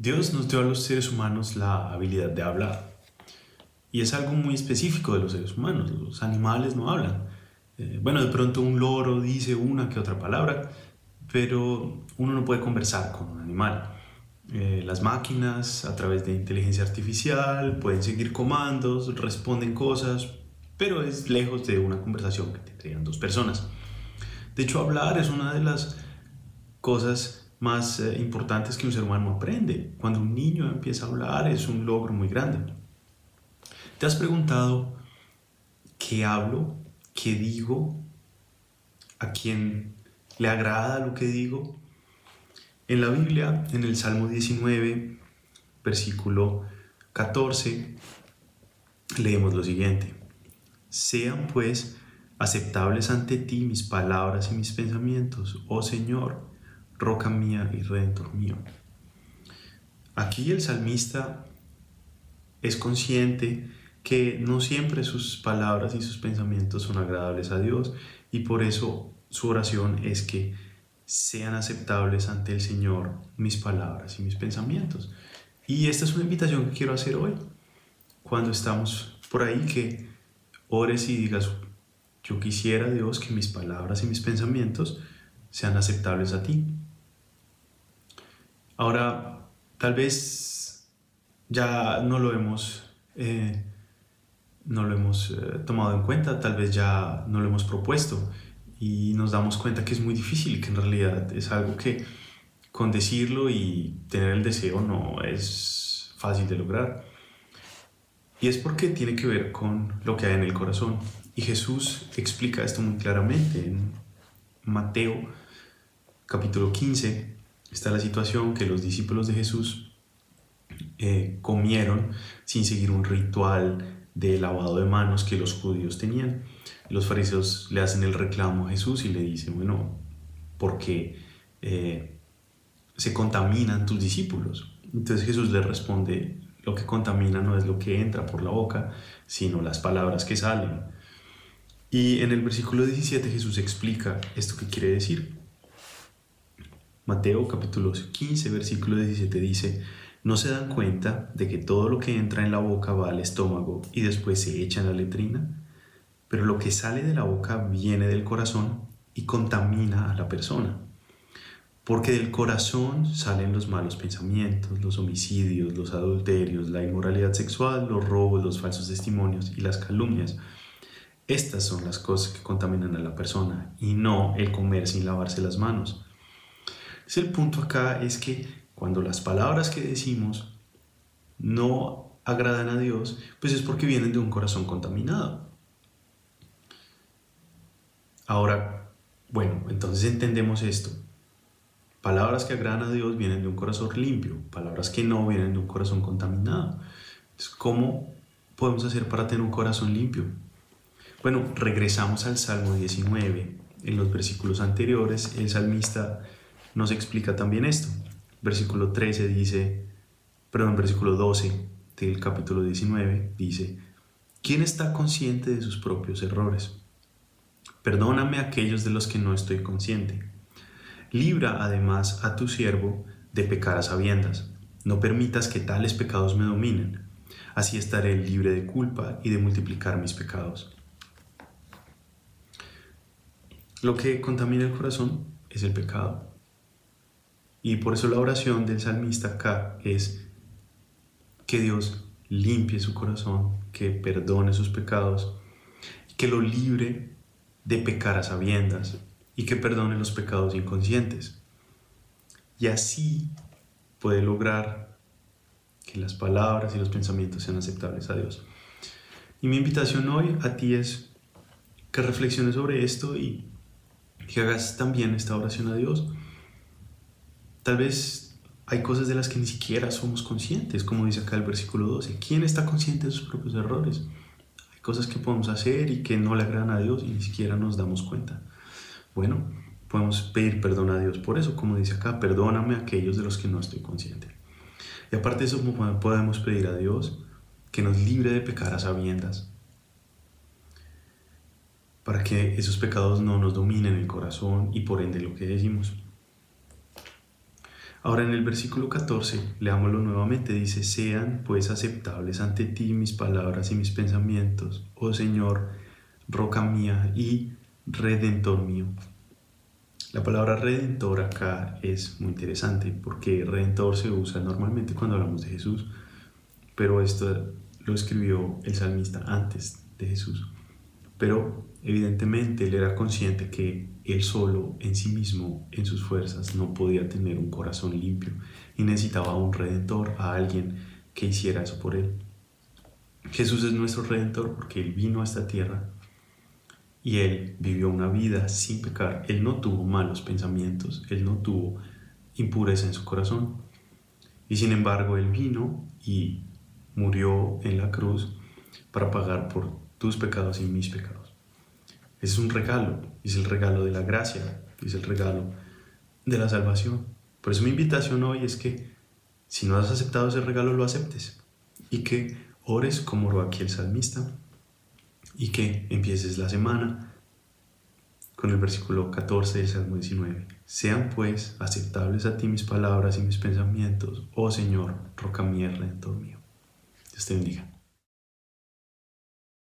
Dios nos dio a los seres humanos la habilidad de hablar. Y es algo muy específico de los seres humanos. Los animales no hablan. Eh, bueno, de pronto un loro dice una que otra palabra, pero uno no puede conversar con un animal. Eh, las máquinas a través de inteligencia artificial pueden seguir comandos, responden cosas, pero es lejos de una conversación que tendrían dos personas. De hecho, hablar es una de las cosas más eh, importantes que un ser humano aprende. Cuando un niño empieza a hablar es un logro muy grande. ¿Te has preguntado qué hablo? ¿Qué digo? ¿A quién le agrada lo que digo? En la Biblia, en el Salmo 19, versículo 14, leemos lo siguiente. Sean pues aceptables ante ti mis palabras y mis pensamientos, oh Señor, roca mía y redentor mío. Aquí el salmista es consciente que no siempre sus palabras y sus pensamientos son agradables a Dios y por eso su oración es que sean aceptables ante el Señor mis palabras y mis pensamientos. Y esta es una invitación que quiero hacer hoy, cuando estamos por ahí, que ores y digas, yo quisiera Dios que mis palabras y mis pensamientos sean aceptables a ti. Ahora, tal vez ya no lo hemos, eh, no lo hemos eh, tomado en cuenta, tal vez ya no lo hemos propuesto y nos damos cuenta que es muy difícil que en realidad es algo que con decirlo y tener el deseo no es fácil de lograr. Y es porque tiene que ver con lo que hay en el corazón. Y Jesús explica esto muy claramente en Mateo capítulo 15. Está la situación que los discípulos de Jesús eh, comieron sin seguir un ritual de lavado de manos que los judíos tenían los fariseos le hacen el reclamo a Jesús y le dicen, bueno, ¿por qué eh, se contaminan tus discípulos? Entonces Jesús le responde, lo que contamina no es lo que entra por la boca, sino las palabras que salen. Y en el versículo 17 Jesús explica esto que quiere decir. Mateo capítulo 15, versículo 17 dice, ¿no se dan cuenta de que todo lo que entra en la boca va al estómago y después se echa en la letrina? pero lo que sale de la boca viene del corazón y contamina a la persona. Porque del corazón salen los malos pensamientos, los homicidios, los adulterios, la inmoralidad sexual, los robos, los falsos testimonios y las calumnias. Estas son las cosas que contaminan a la persona y no el comer sin lavarse las manos. El punto acá es que cuando las palabras que decimos no agradan a Dios, pues es porque vienen de un corazón contaminado. Ahora, bueno, entonces entendemos esto. Palabras que agradan a Dios vienen de un corazón limpio, palabras que no vienen de un corazón contaminado. ¿Cómo podemos hacer para tener un corazón limpio? Bueno, regresamos al Salmo 19. En los versículos anteriores, el salmista nos explica también esto. Versículo 13 dice, perdón, versículo 12 del capítulo 19 dice, ¿quién está consciente de sus propios errores? Perdóname aquellos de los que no estoy consciente. Libra además a tu siervo de pecar a sabiendas. No permitas que tales pecados me dominen. Así estaré libre de culpa y de multiplicar mis pecados. Lo que contamina el corazón es el pecado. Y por eso la oración del salmista acá es que Dios limpie su corazón, que perdone sus pecados, que lo libre de pecar a sabiendas y que perdone los pecados inconscientes. Y así puede lograr que las palabras y los pensamientos sean aceptables a Dios. Y mi invitación hoy a ti es que reflexiones sobre esto y que hagas también esta oración a Dios. Tal vez hay cosas de las que ni siquiera somos conscientes, como dice acá el versículo 12. ¿Quién está consciente de sus propios errores? cosas que podemos hacer y que no le agradan a Dios y ni siquiera nos damos cuenta. Bueno, podemos pedir perdón a Dios por eso, como dice acá, perdóname a aquellos de los que no estoy consciente. Y aparte de eso, podemos pedir a Dios que nos libre de pecar a sabiendas, para que esos pecados no nos dominen el corazón y por ende lo que decimos. Ahora en el versículo 14, leámoslo nuevamente, dice, sean pues aceptables ante ti mis palabras y mis pensamientos, oh Señor, roca mía y redentor mío. La palabra redentor acá es muy interesante porque redentor se usa normalmente cuando hablamos de Jesús, pero esto lo escribió el salmista antes de Jesús. Pero evidentemente él era consciente que él solo, en sí mismo, en sus fuerzas, no podía tener un corazón limpio y necesitaba un redentor, a alguien que hiciera eso por él. Jesús es nuestro redentor porque él vino a esta tierra y él vivió una vida sin pecar. Él no tuvo malos pensamientos, él no tuvo impureza en su corazón. Y sin embargo, él vino y murió en la cruz para pagar por tus pecados y mis pecados. Es un regalo, es el regalo de la gracia, es el regalo de la salvación. Por eso mi invitación hoy es que si no has aceptado ese regalo, lo aceptes y que ores como el salmista y que empieces la semana con el versículo 14 del Salmo 19. Sean pues aceptables a ti mis palabras y mis pensamientos, oh Señor, roca redentor mío. Dios te bendiga.